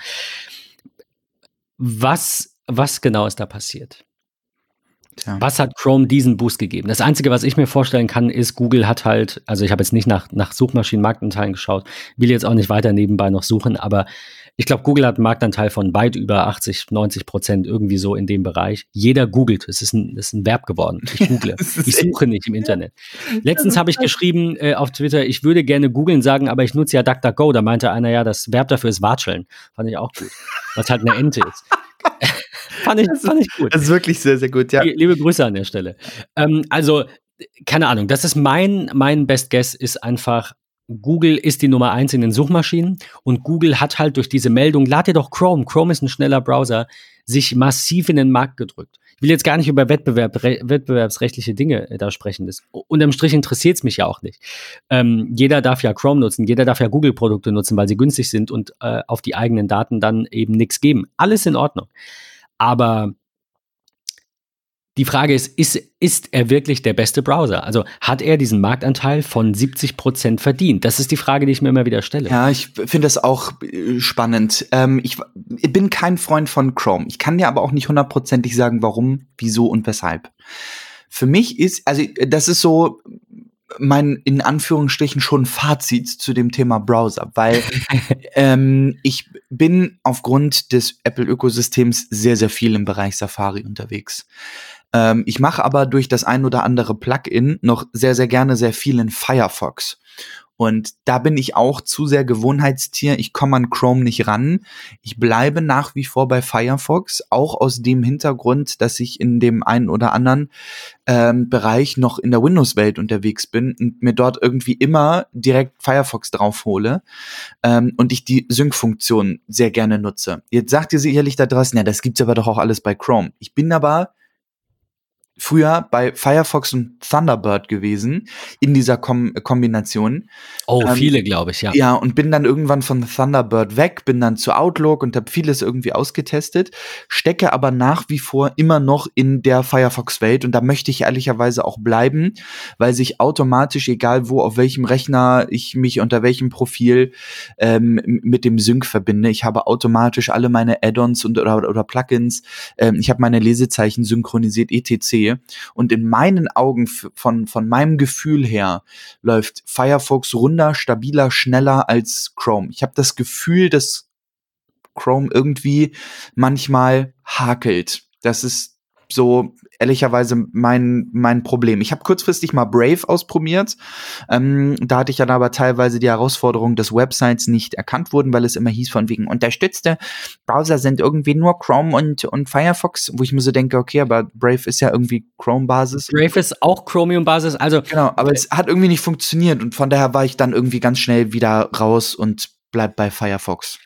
was, was genau ist da passiert? Tja. Was hat Chrome diesen Boost gegeben? Das Einzige, was ich mir vorstellen kann, ist, Google hat halt, also ich habe jetzt nicht nach, nach Suchmaschinenmarktanteilen geschaut, will jetzt auch nicht weiter nebenbei noch suchen, aber ich glaube, Google hat einen Marktanteil von weit über 80, 90 Prozent, irgendwie so in dem Bereich. Jeder googelt. Es ist ein, ist ein Verb geworden. Ich google. ich suche nicht im Internet. Letztens habe ich geschrieben äh, auf Twitter, ich würde gerne googeln sagen, aber ich nutze ja DuckDuckGo. Da meinte einer, ja, das Verb dafür ist watscheln. Fand ich auch gut. Was halt eine Ente ist. fand, ich, fand ich gut. Das ist wirklich sehr, sehr gut, ja. Liebe Grüße an der Stelle. Ähm, also, keine Ahnung, das ist mein, mein Best Guess ist einfach, Google ist die Nummer eins in den Suchmaschinen und Google hat halt durch diese Meldung, lad dir doch Chrome, Chrome ist ein schneller Browser, sich massiv in den Markt gedrückt. Ich will jetzt gar nicht über Wettbewerb, wettbewerbsrechtliche Dinge äh, da sprechen. Das, unterm Strich interessiert es mich ja auch nicht. Ähm, jeder darf ja Chrome nutzen, jeder darf ja Google-Produkte nutzen, weil sie günstig sind und äh, auf die eigenen Daten dann eben nichts geben. Alles in Ordnung. Aber die Frage ist, ist, ist er wirklich der beste Browser? Also hat er diesen Marktanteil von 70 Prozent verdient? Das ist die Frage, die ich mir immer wieder stelle. Ja, ich finde das auch äh, spannend. Ähm, ich, ich, bin kein Freund von Chrome. Ich kann dir aber auch nicht hundertprozentig sagen, warum, wieso und weshalb. Für mich ist, also das ist so mein in Anführungsstrichen schon Fazit zu dem Thema Browser, weil ähm, ich bin aufgrund des Apple-Ökosystems sehr, sehr viel im Bereich Safari unterwegs. Ähm, ich mache aber durch das ein oder andere Plugin noch sehr, sehr gerne sehr viel in Firefox. Und da bin ich auch zu sehr Gewohnheitstier. Ich komme an Chrome nicht ran. Ich bleibe nach wie vor bei Firefox, auch aus dem Hintergrund, dass ich in dem einen oder anderen ähm, Bereich noch in der Windows-Welt unterwegs bin und mir dort irgendwie immer direkt Firefox draufhole ähm, und ich die Sync-Funktion sehr gerne nutze. Jetzt sagt ihr sicherlich da draußen, ja, das gibt's aber doch auch alles bei Chrome. Ich bin aber früher bei Firefox und Thunderbird gewesen in dieser Kom Kombination. Oh, ähm, viele, glaube ich, ja. Ja, und bin dann irgendwann von Thunderbird weg, bin dann zu Outlook und habe vieles irgendwie ausgetestet, stecke aber nach wie vor immer noch in der Firefox-Welt und da möchte ich ehrlicherweise auch bleiben, weil sich automatisch, egal wo, auf welchem Rechner ich mich unter welchem Profil ähm, mit dem Sync verbinde, ich habe automatisch alle meine Add-ons und oder, oder Plugins, ähm, ich habe meine Lesezeichen synchronisiert, etc sehe. Und in meinen Augen von, von meinem Gefühl her läuft Firefox runder, stabiler, schneller als Chrome. Ich habe das Gefühl, dass Chrome irgendwie manchmal hakelt. Das ist so ehrlicherweise mein, mein Problem. Ich habe kurzfristig mal Brave ausprobiert. Ähm, da hatte ich dann aber teilweise die Herausforderung, dass Websites nicht erkannt wurden, weil es immer hieß von wegen unterstützte Browser sind irgendwie nur Chrome und, und Firefox, wo ich mir so denke, okay, aber Brave ist ja irgendwie Chrome-Basis. Brave ist auch Chromium-Basis, also. Genau, aber es hat irgendwie nicht funktioniert und von daher war ich dann irgendwie ganz schnell wieder raus und bleib bei Firefox.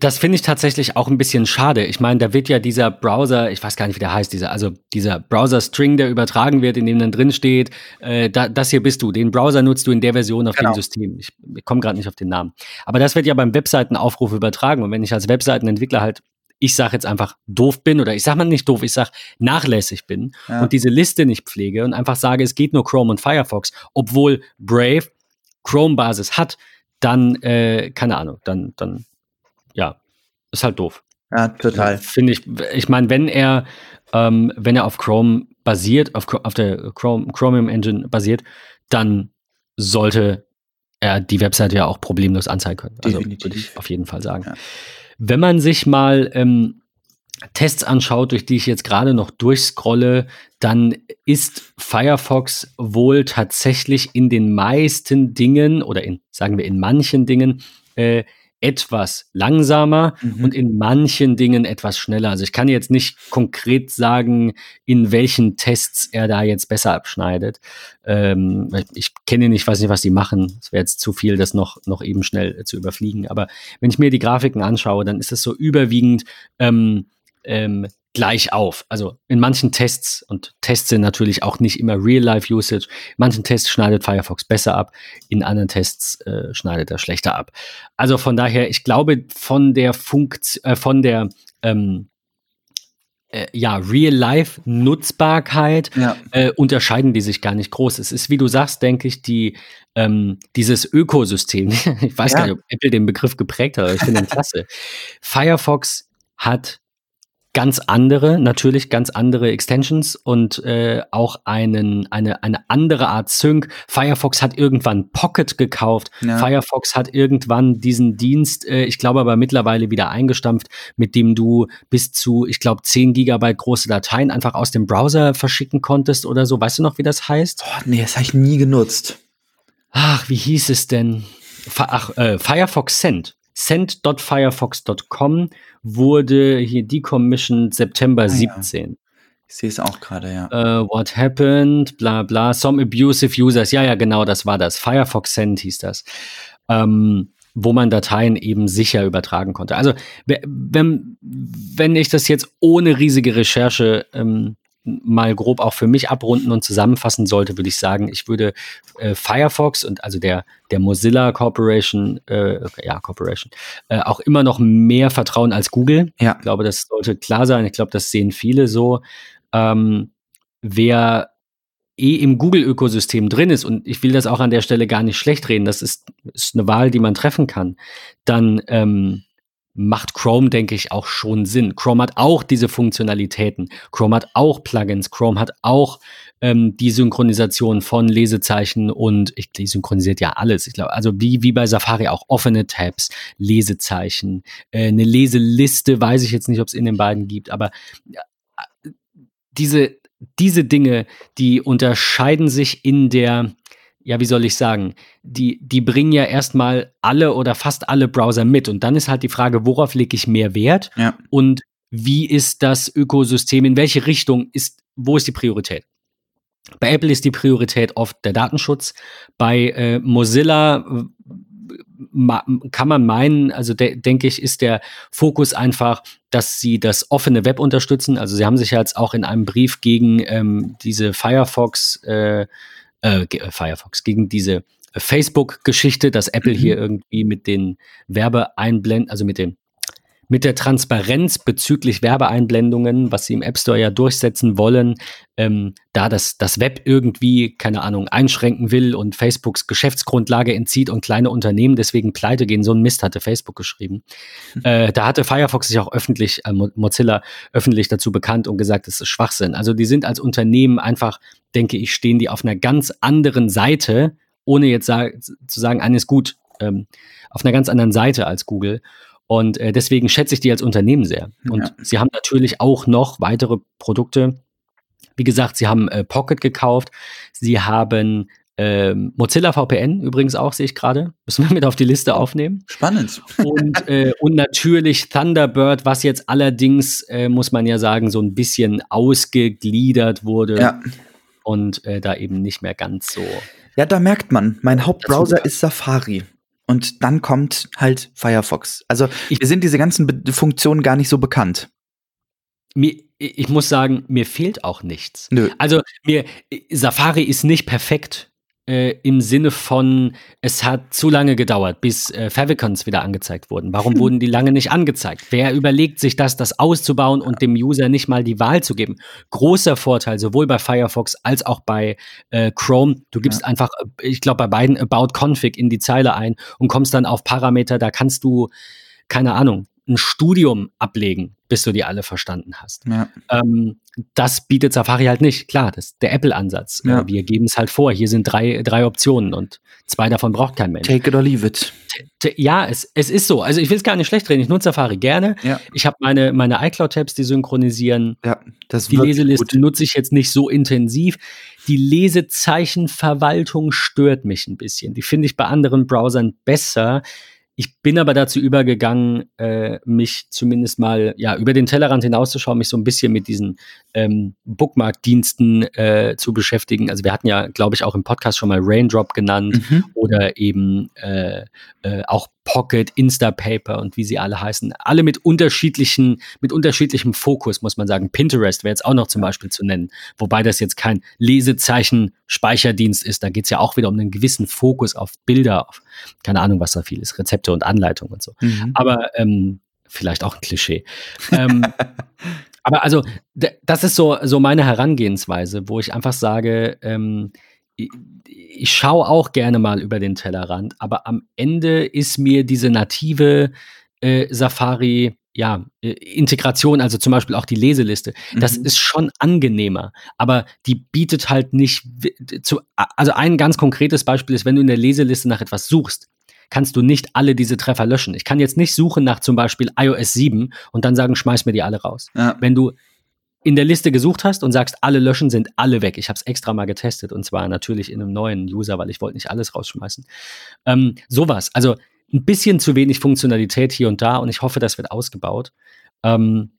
Das finde ich tatsächlich auch ein bisschen schade. Ich meine, da wird ja dieser Browser, ich weiß gar nicht, wie der heißt, dieser, also dieser Browser-String, der übertragen wird, in dem dann drin steht, äh, da, das hier bist du. Den Browser nutzt du in der Version auf genau. dem System. Ich, ich komme gerade nicht auf den Namen. Aber das wird ja beim Webseitenaufruf übertragen. Und wenn ich als Webseitenentwickler halt ich sage jetzt einfach doof bin oder ich sage mal nicht doof, ich sage nachlässig bin ja. und diese Liste nicht pflege und einfach sage, es geht nur Chrome und Firefox, obwohl Brave Chrome-Basis hat, dann, äh, keine Ahnung, dann, dann ja, ist halt doof. Ja, total. Finde ich, ich meine, wenn er, ähm, wenn er auf Chrome basiert, auf, auf der Chrome, Chromium Engine basiert, dann sollte er die Webseite ja auch problemlos anzeigen können. Also würde ich auf jeden Fall sagen. Ja. Wenn man sich mal ähm, Tests anschaut, durch die ich jetzt gerade noch durchscrolle, dann ist Firefox wohl tatsächlich in den meisten Dingen oder in, sagen wir, in manchen Dingen äh, etwas langsamer Mhm. und in manchen Dingen etwas schneller. Also ich kann jetzt nicht konkret sagen, in welchen Tests er da jetzt besser abschneidet. Ähm, ich- kenne ihn nicht, weiß nicht, was die machen. Es wäre jetzt zu viel, das noch, noch eben schnell zu überfliegen. Aber wenn ich mir die Grafiken anschaue, dann ist es so überwiegend ähm, ähm, gleich auf. Also in manchen Tests, und Tests sind natürlich auch nicht immer Real-Life-Usage, in manchen Tests schneidet Firefox besser ab, in anderen Tests äh, schneidet er schlechter ab. Also von daher, ich glaube, von der Funktion, äh, von der ähm, äh, ja, Real-Life-Nutzbarkeit Ja. äh, unterscheiden die sich gar nicht groß. Es ist, wie du sagst, denke ich, die, ähm, dieses Ökosystem. Ich weiß Ja. gar nicht, ob Apple den Begriff geprägt hat, aber ich finde ihn klasse. Firefox hat ganz andere, natürlich ganz andere Extensions und äh, auch einen, eine, eine andere Art Sync. Firefox hat irgendwann Pocket gekauft. Ja. Firefox hat irgendwann diesen Dienst, äh, ich glaube aber mittlerweile wieder eingestampft, mit dem du bis zu, ich glaube, 10 Gigabyte große Dateien einfach aus dem Browser verschicken konntest oder so. Weißt du noch, wie das heißt? Oh, nee, das habe ich nie genutzt. Ach, wie hieß es denn? Ach, äh, Firefox Send. Send.firefox.com wurde hier decommissioned September Ah, ja. 17. Ich sehe es auch gerade, ja. Äh, what happened? Bla bla. Some abusive users. Ja, ja, genau, das war das. Firefox Send hieß das. Ähm, wo man Dateien eben sicher übertragen konnte. Also, we- wenn, wenn ich das jetzt ohne riesige Recherche ähm, mal grob auch für mich abrunden und zusammenfassen sollte, würde ich sagen, ich würde äh, Firefox und also der, der Mozilla Corporation, äh, ja, Corporation, äh, auch immer noch mehr vertrauen als Google. Ja. Ich glaube, das sollte klar sein. Ich glaube, das sehen viele so. Ähm, wer eh im Google-Ökosystem drin ist, und ich will das auch an der Stelle gar nicht schlecht reden, das ist, ist eine Wahl, die man treffen kann, dann ähm, macht Chrome, denke ich, auch schon Sinn. Chrome hat auch diese Funktionalitäten. Chrome hat auch Plugins. Chrome hat auch ähm, die Synchronisation von Lesezeichen und ich die synchronisiert ja alles. Ich glaube, also wie, wie bei Safari auch offene Tabs, Lesezeichen, äh, eine Leseliste, weiß ich jetzt nicht, ob es in den beiden gibt, aber ja, diese, diese Dinge, die unterscheiden sich in der, ja, wie soll ich sagen, die, die bringen ja erstmal alle oder fast alle Browser mit. Und dann ist halt die Frage, worauf lege ich mehr Wert Ja. und wie ist das Ökosystem, in welche Richtung ist, wo ist die Priorität? Bei Apple ist die Priorität oft der Datenschutz. Bei äh, Mozilla äh, kann man meinen, also de denke ich, ist der Fokus einfach, dass sie das offene Web unterstützen. Also sie haben sich jetzt auch in einem Brief gegen ähm, diese Firefox, äh, äh, äh, Firefox, gegen diese Facebook-Geschichte, dass Apple Mhm. hier irgendwie mit den Werbeeinblenden, also mit dem mit der Transparenz bezüglich Werbeeinblendungen, was sie im App Store ja durchsetzen wollen, ähm, da das, das Web irgendwie, keine Ahnung, einschränken will und Facebooks Geschäftsgrundlage entzieht und kleine Unternehmen deswegen pleite gehen. So ein Mist hatte Facebook geschrieben. Äh, da hatte Firefox sich auch öffentlich, äh, Mo- Mozilla öffentlich dazu bekannt und gesagt, das ist Schwachsinn. Also die sind als Unternehmen einfach, denke ich, stehen die auf einer ganz anderen Seite, ohne jetzt sa zu sagen, eines gut, ähm, auf einer ganz anderen Seite als Google. Und äh, deswegen schätze ich die als Unternehmen sehr. Und Ja. sie haben natürlich auch noch weitere Produkte. Wie gesagt, sie haben äh, Pocket gekauft. Sie haben ähm, Mozilla VPN übrigens auch, sehe ich gerade. Müssen wir mit auf die Liste aufnehmen. Spannend. Und, äh, und natürlich Thunderbird, was jetzt allerdings, äh, muss man ja sagen, so ein bisschen ausgegliedert wurde Ja. und äh, da eben nicht mehr ganz so. Ja, da merkt man, mein Hauptbrowser ist Safari. Und dann kommt halt Firefox. Also Ich- mir sind diese ganzen Be Funktionen gar nicht so bekannt. Mir, ich muss sagen, mir fehlt auch nichts. Nö. Also mir Safari ist nicht perfekt äh, im Sinne von es hat zu lange gedauert, bis äh, Favicons wieder angezeigt wurden. Warum wurden die lange nicht angezeigt? Wer überlegt sich das, das auszubauen und dem User nicht mal die Wahl zu geben? Großer Vorteil sowohl bei Firefox als auch bei äh, Chrome. Du gibst einfach, äh, ich glaube bei beiden About Config in die Zeile ein und kommst dann auf Parameter. Da kannst du keine Ahnung, ein Studium ablegen, bis du die alle verstanden hast. Ja. Ähm, das bietet Safari halt nicht. Klar, das ist der Apple-Ansatz. Ja. Äh, wir geben es halt vor. Hier sind drei, drei Optionen und zwei davon braucht kein Mensch. Take it or leave it. Ja, es, es ist so. Also ich will es gar nicht schlecht reden. Ich nutze Safari gerne. Ja, Ich habe meine, meine iCloud-Tabs, die synchronisieren. ja, das Die Leseliste gut. nutze ich jetzt nicht so intensiv. Die Lesezeichenverwaltung stört mich ein bisschen. Die finde ich bei anderen Browsern besser. Ich bin aber dazu übergegangen, äh, mich zumindest mal ja über den Tellerrand hinauszuschauen, mich so ein bisschen mit diesen ähm, Bookmark-Diensten äh, zu beschäftigen. Also wir hatten ja, glaube ich, auch im Podcast schon mal Raindrop genannt Mhm. oder eben äh, äh, auch Pocket, Instapaper und wie sie alle heißen. Alle mit unterschiedlichen, mit unterschiedlichem Fokus, muss man sagen. Pinterest wäre jetzt auch noch zum Beispiel zu nennen, wobei das jetzt kein Lesezeichen-Speicherdienst ist. Da geht es ja auch wieder um einen gewissen Fokus auf Bilder, auf keine Ahnung, was da viel ist, Rezepte und Anleitungen und so. Mhm. Aber ähm, vielleicht auch ein Klischee. ähm, aber also, das ist so, so meine Herangehensweise, wo ich einfach sage, ähm, ich, ich schaue auch gerne mal über den Tellerrand, aber am Ende ist mir diese native äh, Safari, ja, äh, Integration, also zum Beispiel auch die Leseliste, das Mhm. ist schon angenehmer, aber die bietet halt nicht zu, also ein ganz konkretes Beispiel ist, wenn du in der Leseliste nach etwas suchst, kannst du nicht alle diese Treffer löschen. Ich kann jetzt nicht suchen nach zum Beispiel iOS 7 und dann sagen, schmeiß mir die alle raus. Ja. Wenn du in der Liste gesucht hast und sagst, alle löschen, sind alle weg. Ich habe es extra mal getestet und zwar natürlich in einem neuen User, weil ich wollte nicht alles rausschmeißen. Ähm, sowas. Also ein bisschen zu wenig Funktionalität hier und da und ich hoffe, das wird ausgebaut. Ähm,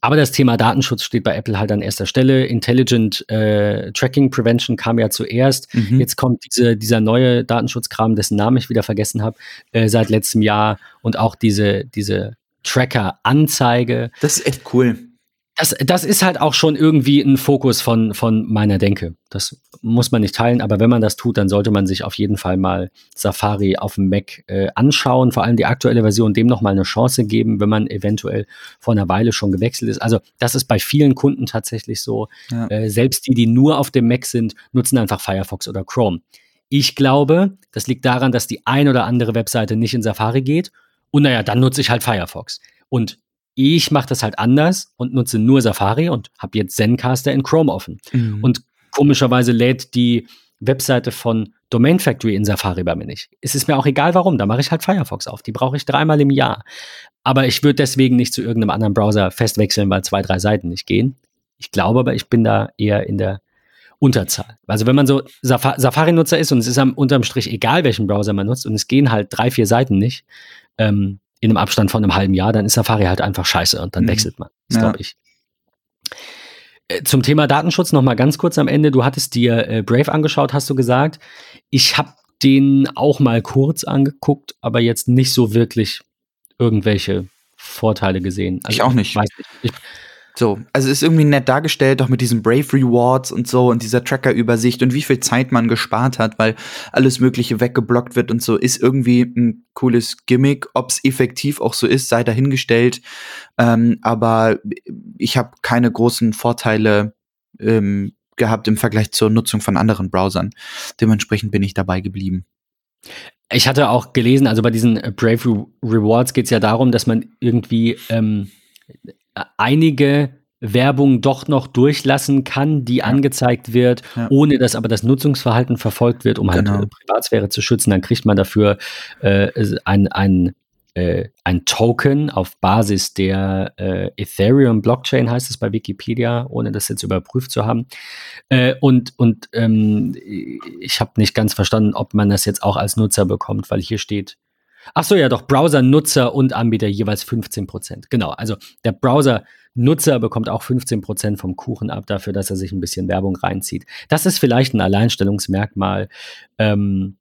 aber das Thema Datenschutz steht bei Apple halt an erster Stelle. Intelligent äh, Tracking Prevention kam ja zuerst. Mhm. Jetzt kommt diese, dieser neue Datenschutzkram, dessen Namen ich wieder vergessen habe, äh, seit letztem Jahr und auch diese, diese Tracker-Anzeige. Das ist echt cool. Das, das ist halt auch schon irgendwie ein Fokus von, von meiner Denke. Das muss man nicht teilen, aber wenn man das tut, dann sollte man sich auf jeden Fall mal Safari auf dem Mac äh, anschauen, vor allem die aktuelle Version, dem nochmal eine Chance geben, wenn man eventuell vor einer Weile schon gewechselt ist. Also das ist bei vielen Kunden tatsächlich so. Ja. Äh, selbst die, die nur auf dem Mac sind, nutzen einfach Firefox oder Chrome. Ich glaube, das liegt daran, dass die ein oder andere Webseite nicht in Safari geht. Und naja, dann nutze ich halt Firefox. Und ich mache das halt anders und nutze nur Safari und habe jetzt Zencaster in Chrome offen. Mhm. Und komischerweise lädt die Webseite von Domain Factory in Safari bei mir nicht. Es ist mir auch egal warum, da mache ich halt Firefox auf. Die brauche ich dreimal im Jahr. Aber ich würde deswegen nicht zu irgendeinem anderen Browser festwechseln, weil zwei, drei Seiten nicht gehen. Ich glaube aber, ich bin da eher in der Unterzahl. Also wenn man so Safa Safari-Nutzer ist und es ist am unterm Strich egal, welchen Browser man nutzt und es gehen halt drei, vier Seiten nicht, ähm, in einem Abstand von einem halben Jahr, dann ist Safari halt einfach scheiße und dann Mhm. wechselt man. Das Ja. glaube ich. Äh, Zum Thema Datenschutz noch mal ganz kurz am Ende. Du hattest dir äh, Brave angeschaut, hast du gesagt. Ich habe den auch mal kurz angeguckt, aber jetzt nicht so wirklich irgendwelche Vorteile gesehen. Also Ich auch nicht. Weiß nicht. Ich, So, also ist irgendwie nett dargestellt, auch mit diesen Brave Rewards und so und dieser Tracker-Übersicht und wie viel Zeit man gespart hat, weil alles Mögliche weggeblockt wird und so, ist irgendwie ein cooles Gimmick. Ob es effektiv auch so ist, sei dahingestellt. Ähm, aber ich habe keine großen Vorteile ähm, gehabt im Vergleich zur Nutzung von anderen Browsern. Dementsprechend bin ich dabei geblieben. Ich hatte auch gelesen, also bei diesen Brave Re Rewards geht es ja darum, dass man irgendwie ähm, einige Werbung doch noch durchlassen kann, die angezeigt wird, Ja. ohne dass aber das Nutzungsverhalten verfolgt wird, um halt Genau. äh, Privatsphäre zu schützen. Dann kriegt man dafür äh, ein, ein, äh, ein Token auf Basis der äh, Ethereum Blockchain, heißt es bei Wikipedia, ohne das jetzt überprüft zu haben. Äh, und und ähm, ich habe nicht ganz verstanden, ob man das jetzt auch als Nutzer bekommt, weil hier steht, ach so, ja doch, Browser-Nutzer und Anbieter jeweils 15 Prozent. Genau, also der Browser-Nutzer bekommt auch 15 Prozent vom Kuchen ab dafür, dass er sich ein bisschen Werbung reinzieht. Das ist vielleicht ein Alleinstellungsmerkmal. Ähm,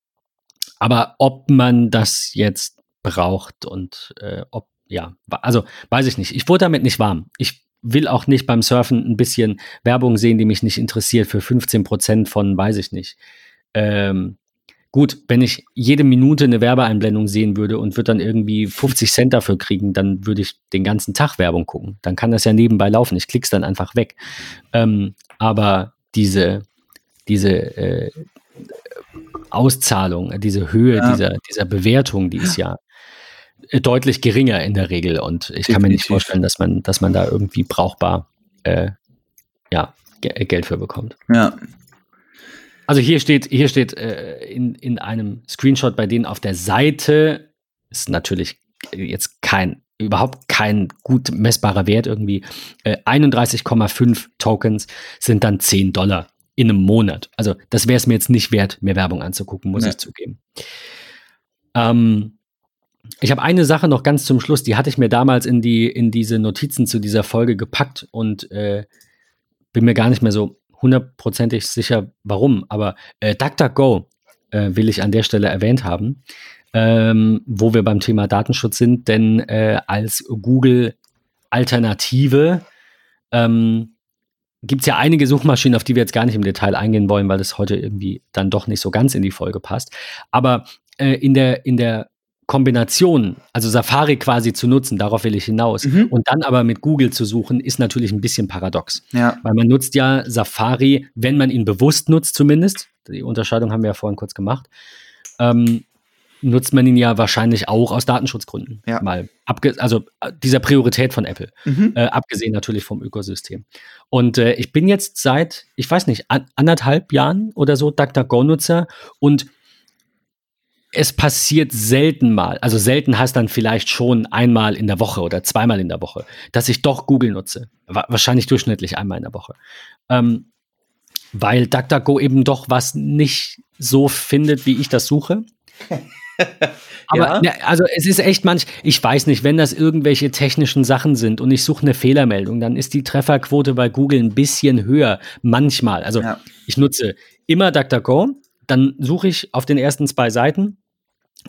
aber ob man das jetzt braucht und äh, ob, ja, also weiß ich nicht. Ich wurde damit nicht warm. Ich will auch nicht beim Surfen ein bisschen Werbung sehen, die mich nicht interessiert für 15 Prozent von, weiß ich nicht. Ähm, gut, wenn ich jede Minute eine Werbeeinblendung sehen würde und würde dann irgendwie 50 Cent dafür kriegen, dann würde ich den ganzen Tag Werbung gucken. Dann kann das ja nebenbei laufen. Ich klick's dann einfach weg. Ähm, aber diese, diese äh, Auszahlung, diese Höhe Ja. dieser, dieser Bewertung, die ist ja deutlich geringer in der Regel. Und ich kann mir nicht vorstellen, dass man, dass man da irgendwie brauchbar äh, ja, Geld für bekommt. Ja. Also hier steht, hier steht äh, in, in einem Screenshot bei denen auf der Seite, ist natürlich jetzt kein, überhaupt kein gut messbarer Wert irgendwie, äh, 31,5 Tokens sind dann 10 Dollar in einem Monat. Also das wäre es mir jetzt nicht wert, mir Werbung anzugucken, muss nee. ich zugeben. Ähm, ich habe eine Sache noch ganz zum Schluss, die hatte ich mir damals in, die, in diese Notizen zu dieser Folge gepackt und äh, bin mir gar nicht mehr so hundertprozentig sicher, warum, aber äh, DuckDuckGo äh, will ich an der Stelle erwähnt haben, ähm, wo wir beim Thema Datenschutz sind, denn äh, als Google-Alternative ähm, gibt es ja einige Suchmaschinen, auf die wir jetzt gar nicht im Detail eingehen wollen, weil das heute irgendwie dann doch nicht so ganz in die Folge passt. Aber äh, in der, in der Kombination, also Safari quasi zu nutzen, darauf will ich hinaus, mhm. und dann aber mit Google zu suchen, ist natürlich ein bisschen paradox. Ja. Weil man nutzt ja Safari, wenn man ihn bewusst nutzt zumindest, die Unterscheidung haben wir ja vorhin kurz gemacht, ähm, nutzt man ihn ja wahrscheinlich auch aus Datenschutzgründen. Ja. Mal also äh, dieser Priorität von Apple, mhm. äh, abgesehen natürlich vom Ökosystem. Und äh, ich bin jetzt seit, ich weiß nicht, an, anderthalb Jahren oder so DuckDuckGo-Nutzer und es passiert selten mal, also selten heißt dann vielleicht schon einmal in der Woche oder zweimal in der Woche, dass ich doch Google nutze. Wahrscheinlich durchschnittlich einmal in der Woche. Ähm, weil DuckDuckGo eben doch was nicht so findet, wie ich das suche. Aber ja. ne, also es ist echt manch, ich weiß nicht, wenn das irgendwelche technischen Sachen sind und ich suche eine Fehlermeldung, dann ist die Trefferquote bei Google ein bisschen höher, manchmal. Also ja. ich nutze immer DuckDuckGo, dann suche ich auf den ersten zwei Seiten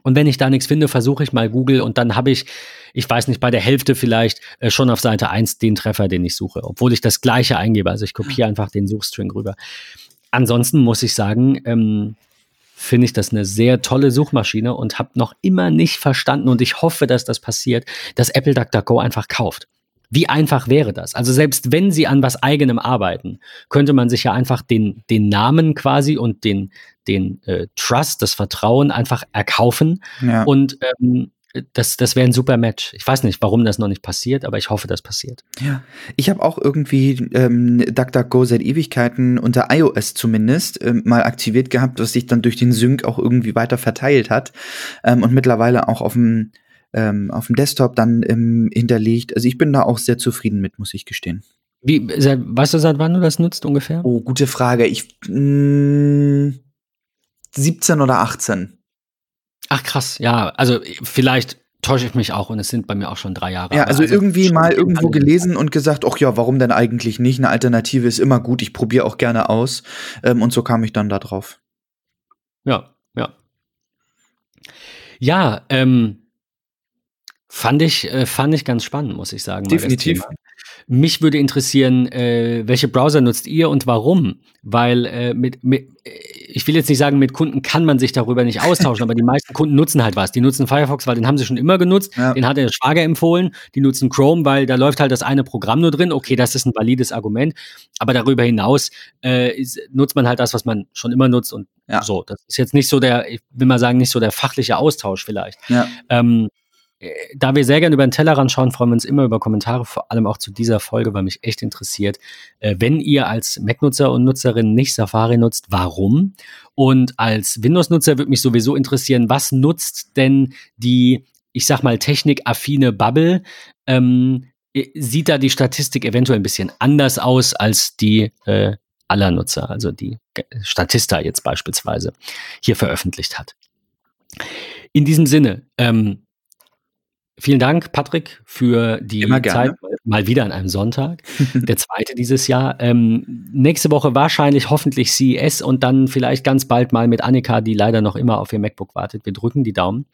und wenn ich da nichts finde, versuche ich mal Google und dann habe ich, ich weiß nicht, bei der Hälfte vielleicht äh, schon auf Seite 1 den Treffer, den ich suche, obwohl ich das gleiche eingebe. Also ich kopiere einfach den Suchstring rüber. Ansonsten muss ich sagen, ähm, finde ich das eine sehr tolle Suchmaschine und habe noch immer nicht verstanden und ich hoffe, dass das passiert, dass Apple DuckDuckGo einfach kauft. Wie einfach wäre das? Also selbst wenn sie an was eigenem arbeiten, könnte man sich ja einfach den, den Namen quasi und den, den äh, Trust, das Vertrauen einfach erkaufen. Ja. Und ähm, das, das wäre ein super Match. Ich weiß nicht, warum das noch nicht passiert, aber ich hoffe, das passiert. Ja, ich habe auch irgendwie ähm, DuckDuckGo seit Ewigkeiten unter iOS zumindest ähm, mal aktiviert gehabt, was sich dann durch den Sync auch irgendwie weiter verteilt hat ähm, und mittlerweile auch auf dem ähm, auf dem Desktop dann ähm, hinterlegt. Also ich bin da auch sehr zufrieden mit, muss ich gestehen. Wie, seit, weißt du, seit wann du das nutzt ungefähr? Oh, gute Frage. Ich mh, mm, 17 oder 18. Ach krass, ja, also vielleicht täusche ich mich auch und es sind bei mir auch schon drei Jahre. Ja, also, also irgendwie mal irgendwo gelesen und gesagt, ach ja, warum denn eigentlich nicht? Eine Alternative ist immer gut, ich probiere auch gerne aus. Ähm, und so kam ich dann da drauf. Ja, ja. Ja, ähm, Fand ich, äh, fand ich ganz spannend, muss ich sagen. Definitiv. Mich würde interessieren, äh, welche Browser nutzt ihr und warum? Weil äh, mit, mit, ich will jetzt nicht sagen, mit Kunden kann man sich darüber nicht austauschen, aber die meisten Kunden nutzen halt was. Die nutzen Firefox, weil den haben sie schon immer genutzt. Ja. Den hat der Schwager empfohlen. Die nutzen Chrome, weil da läuft halt das eine Programm nur drin. Okay, das ist ein valides Argument. Aber darüber hinaus äh, ist, nutzt man halt das, was man schon immer nutzt und ja. so. Das ist jetzt nicht so der, ich will mal sagen, nicht so der fachliche Austausch vielleicht. Ja. Ähm, äh, da wir sehr gerne über den Tellerrand schauen, freuen wir uns immer über Kommentare, vor allem auch zu dieser Folge, weil mich echt interessiert. Äh, wenn ihr als Mac-Nutzer und Nutzerin nicht Safari nutzt, warum? Und als Windows-Nutzer würde mich sowieso interessieren, was nutzt denn die, ich sag mal, technikaffine Bubble? Ähm, äh, sieht da die Statistik eventuell ein bisschen anders aus als die äh, aller Nutzer, also die Statista jetzt beispielsweise hier veröffentlicht hat. In diesem Sinne, ähm, Vielen Dank, Patrick, für die Zeit mal wieder an einem Sonntag. Der zweite dieses Jahr. Ähm, nächste Woche wahrscheinlich hoffentlich CES und dann vielleicht ganz bald mal mit Annika, die leider noch immer auf ihr MacBook wartet. Wir drücken die Daumen.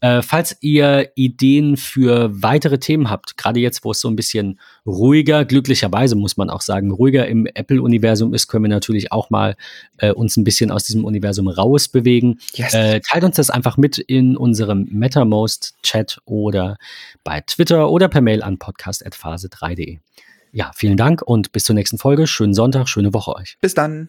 Äh, falls ihr Ideen für weitere Themen habt, gerade jetzt, wo es so ein bisschen ruhiger, glücklicherweise muss man auch sagen, ruhiger im Apple-Universum ist, können wir natürlich auch mal äh, uns ein bisschen aus diesem Universum rausbewegen. Yes. Äh, teilt uns das einfach mit in unserem MetaMost-Chat oder bei Twitter oder per Mail an podcast.phase3.de. Ja, vielen Dank und bis zur nächsten Folge. Schönen Sonntag, schöne Woche euch. Bis dann.